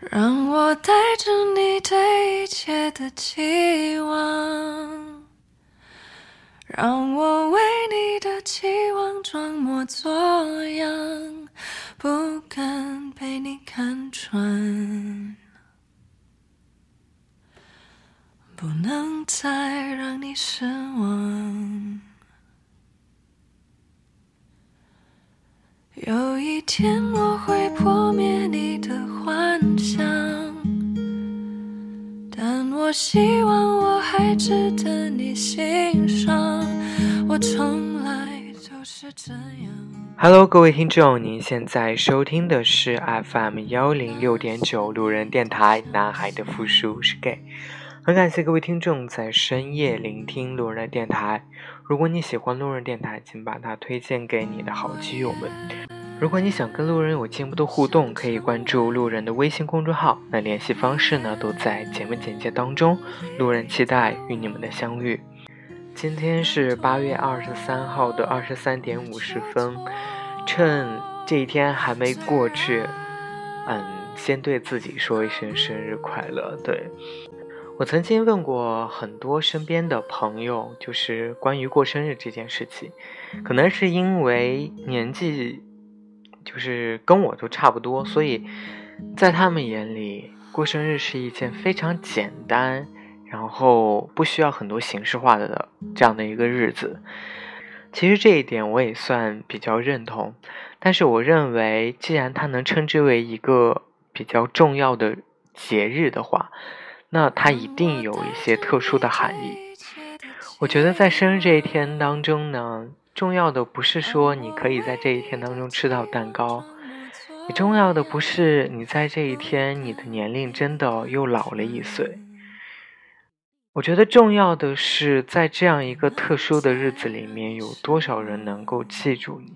让我带着你对一切的期望，让我为你的期望装模作样，不敢被你看穿，不能再让你失望。有一天我会破灭我希望我还值得你欣赏。我从来就是这样。Hello，各位听众，您现在收听的是 FM 幺零六点九路人电台。男孩的复数是 gay。很感谢各位听众在深夜聆听路人的电台。如果你喜欢路人电台，请把它推荐给你的好基友们。如果你想跟路人有进一步的互动，可以关注路人的微信公众号。那联系方式呢，都在节目简介当中。路人期待与你们的相遇。今天是八月二十三号的二十三点五十分，趁这一天还没过去，嗯，先对自己说一声生日快乐。对。我曾经问过很多身边的朋友，就是关于过生日这件事情，可能是因为年纪就是跟我都差不多，所以在他们眼里过生日是一件非常简单，然后不需要很多形式化的这样的一个日子。其实这一点我也算比较认同，但是我认为，既然它能称之为一个比较重要的节日的话，那它一定有一些特殊的含义。我觉得在生日这一天当中呢，重要的不是说你可以在这一天当中吃到蛋糕，也重要的不是你在这一天你的年龄真的又老了一岁。我觉得重要的是在这样一个特殊的日子里面，有多少人能够记住你，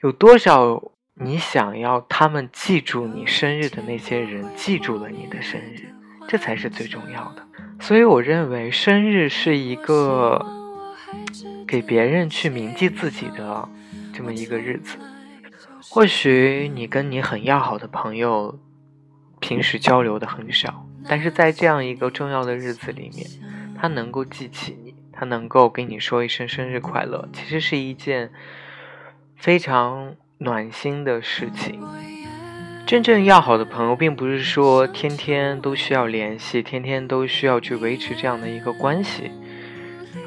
有多少你想要他们记住你生日的那些人记住了你的生日。这才是最重要的，所以我认为生日是一个给别人去铭记自己的这么一个日子。或许你跟你很要好的朋友平时交流的很少，但是在这样一个重要的日子里面，他能够记起你，他能够跟你说一声生日快乐，其实是一件非常暖心的事情。真正要好的朋友，并不是说天天都需要联系，天天都需要去维持这样的一个关系，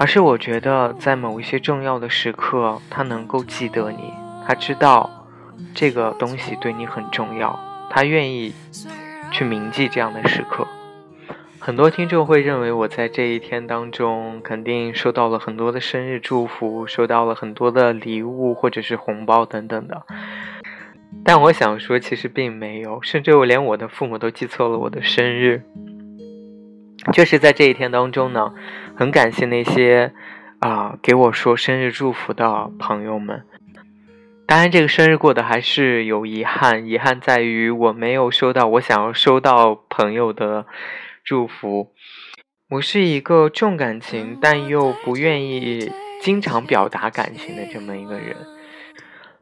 而是我觉得在某一些重要的时刻，他能够记得你，他知道这个东西对你很重要，他愿意去铭记这样的时刻。很多听众会认为我在这一天当中肯定收到了很多的生日祝福，收到了很多的礼物或者是红包等等的。但我想说，其实并没有，甚至我连我的父母都记错了我的生日。就是在这一天当中呢，很感谢那些啊给我说生日祝福的朋友们。当然，这个生日过得还是有遗憾，遗憾在于我没有收到我想要收到朋友的祝福。我是一个重感情但又不愿意经常表达感情的这么一个人。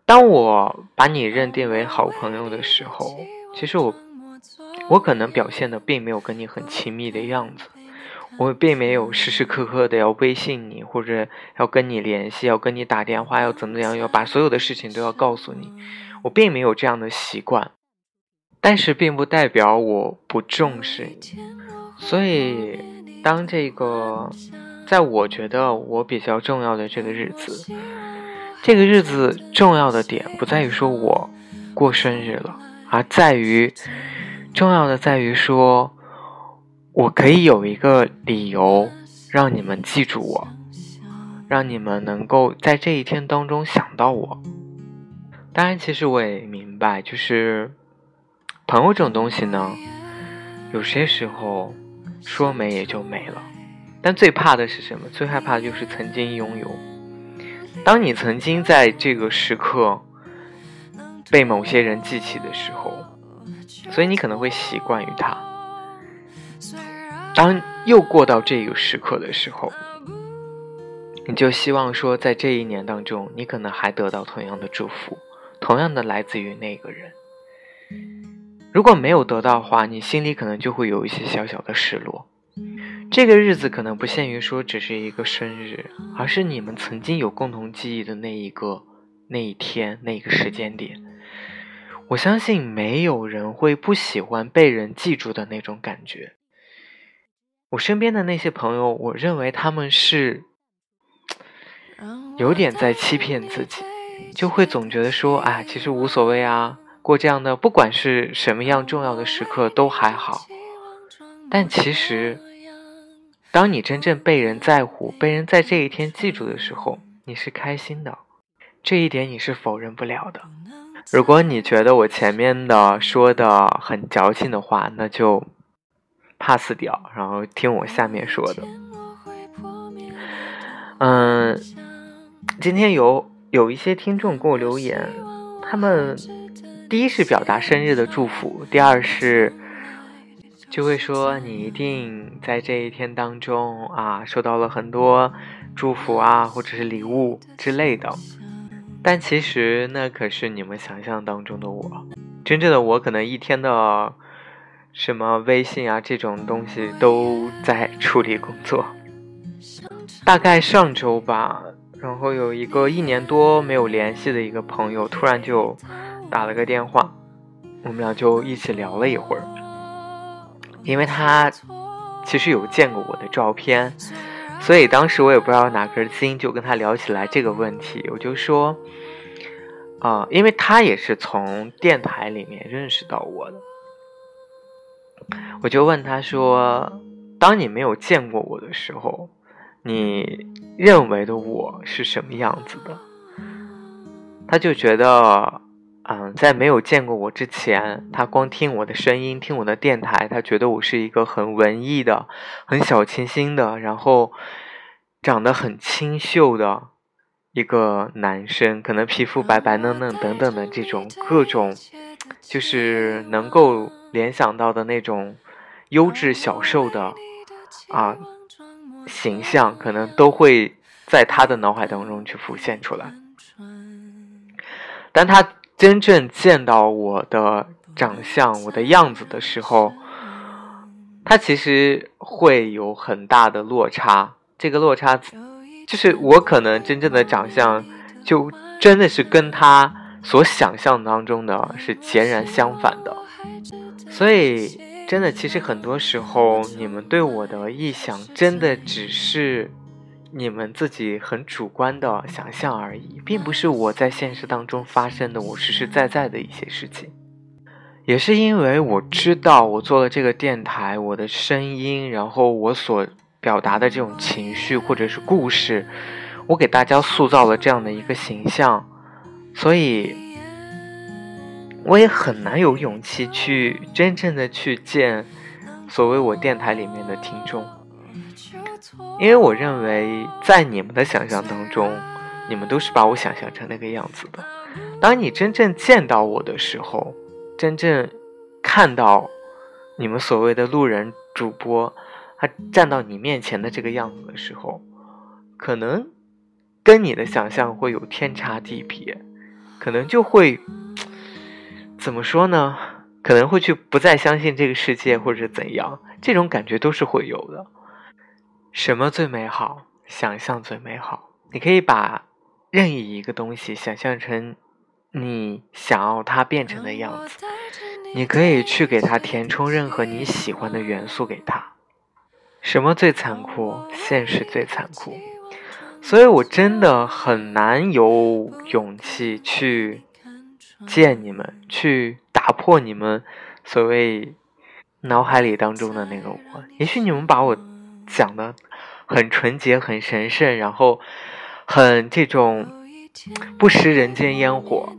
当我把你认定为好朋友的时候，其实我，我可能表现的并没有跟你很亲密的样子，我并没有时时刻刻的要微信你，或者要跟你联系，要跟你打电话，要怎么样，要把所有的事情都要告诉你，我并没有这样的习惯，但是并不代表我不重视你，所以当这个，在我觉得我比较重要的这个日子。这个日子重要的点不在于说我过生日了，而在于重要的在于说，我可以有一个理由让你们记住我，让你们能够在这一天当中想到我。当然，其实我也明白，就是朋友这种东西呢，有些时候说没也就没了。但最怕的是什么？最害怕的就是曾经拥有。当你曾经在这个时刻被某些人记起的时候，所以你可能会习惯于他。当又过到这个时刻的时候，你就希望说，在这一年当中，你可能还得到同样的祝福，同样的来自于那个人。如果没有得到的话，你心里可能就会有一些小小的失落。这个日子可能不限于说只是一个生日，而是你们曾经有共同记忆的那一个、那一天、那个时间点。我相信没有人会不喜欢被人记住的那种感觉。我身边的那些朋友，我认为他们是有点在欺骗自己，就会总觉得说，啊，其实无所谓啊，过这样的不管是什么样重要的时刻都还好。但其实。当你真正被人在乎、被人在这一天记住的时候，你是开心的，这一点你是否认不了的。如果你觉得我前面的说的很矫情的话，那就 pass 掉，然后听我下面说的。嗯，今天有有一些听众给我留言，他们第一是表达生日的祝福，第二是。就会说你一定在这一天当中啊，收到了很多祝福啊，或者是礼物之类的。但其实那可是你们想象当中的我，真正的我可能一天的什么微信啊这种东西都在处理工作。大概上周吧，然后有一个一年多没有联系的一个朋友，突然就打了个电话，我们俩就一起聊了一会儿。因为他其实有见过我的照片，所以当时我也不知道哪根筋，就跟他聊起来这个问题。我就说，啊，因为他也是从电台里面认识到我的，我就问他说：“当你没有见过我的时候，你认为的我是什么样子的？”他就觉得。嗯，在没有见过我之前，他光听我的声音，听我的电台，他觉得我是一个很文艺的、很小清新的，然后长得很清秀的一个男生，可能皮肤白白嫩嫩等等的这种各种，就是能够联想到的那种优质小受的啊形象，可能都会在他的脑海当中去浮现出来，当他。真正见到我的长相、我的样子的时候，他其实会有很大的落差。这个落差，就是我可能真正的长相，就真的是跟他所想象当中的是截然相反的。所以，真的，其实很多时候，你们对我的臆想，真的只是。你们自己很主观的想象而已，并不是我在现实当中发生的我实实在在的一些事情。也是因为我知道我做了这个电台，我的声音，然后我所表达的这种情绪或者是故事，我给大家塑造了这样的一个形象，所以我也很难有勇气去真正的去见所谓我电台里面的听众。因为我认为，在你们的想象当中，你们都是把我想象成那个样子的。当你真正见到我的时候，真正看到你们所谓的路人主播，他站到你面前的这个样子的时候，可能跟你的想象会有天差地别，可能就会怎么说呢？可能会去不再相信这个世界，或者怎样，这种感觉都是会有的。什么最美好？想象最美好。你可以把任意一个东西想象成你想要它变成的样子，你可以去给它填充任何你喜欢的元素给它。什么最残酷？现实最残酷。所以我真的很难有勇气去见你们，去打破你们所谓脑海里当中的那个我。也许你们把我。讲的很纯洁、很神圣，然后很这种不食人间烟火。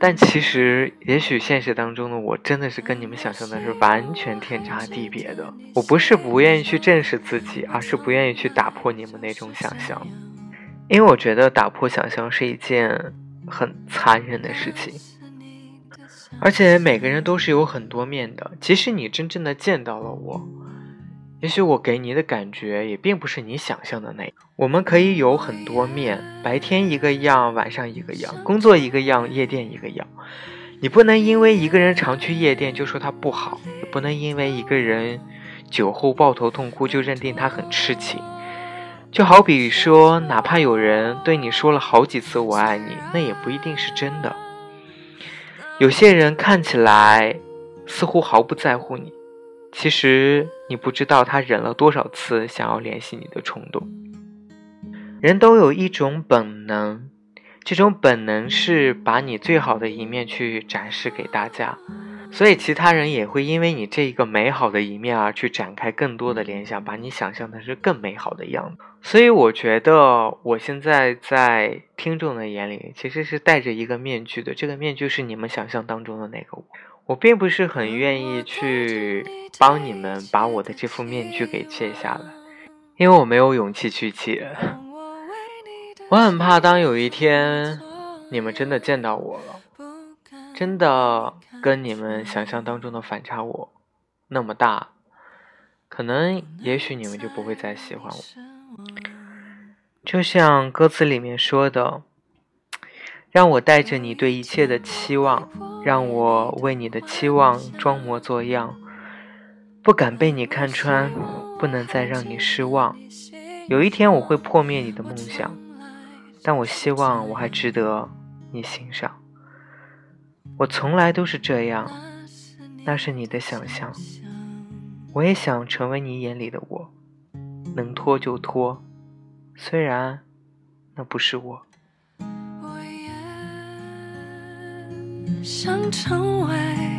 但其实，也许现实当中的我真的是跟你们想象的是完全天差地别的。我不是不愿意去正视自己，而是不愿意去打破你们那种想象，因为我觉得打破想象是一件很残忍的事情。而且每个人都是有很多面的，即使你真正的见到了我。也许我给你的感觉也并不是你想象的那样。我们可以有很多面，白天一个样，晚上一个样，工作一个样，夜店一个样。你不能因为一个人常去夜店就说他不好，也不能因为一个人酒后抱头痛哭就认定他很痴情。就好比说，哪怕有人对你说了好几次“我爱你”，那也不一定是真的。有些人看起来似乎毫不在乎你，其实你不知道他忍了多少次想要联系你的冲动。人都有一种本能，这种本能是把你最好的一面去展示给大家。所以，其他人也会因为你这一个美好的一面而去展开更多的联想，把你想象的是更美好的样子。所以，我觉得我现在在听众的眼里其实是戴着一个面具的，这个面具是你们想象当中的那个我。我并不是很愿意去帮你们把我的这副面具给卸下来，因为我没有勇气去卸。我很怕，当有一天你们真的见到我了。真的跟你们想象当中的反差我那么大，可能也许你们就不会再喜欢我。就像歌词里面说的，让我带着你对一切的期望，让我为你的期望装模作样，不敢被你看穿，不能再让你失望。有一天我会破灭你的梦想，但我希望我还值得你欣赏。我从来都是这样，那是你的想象。我也想成为你眼里的我，能拖就拖，虽然那不是我。想成为。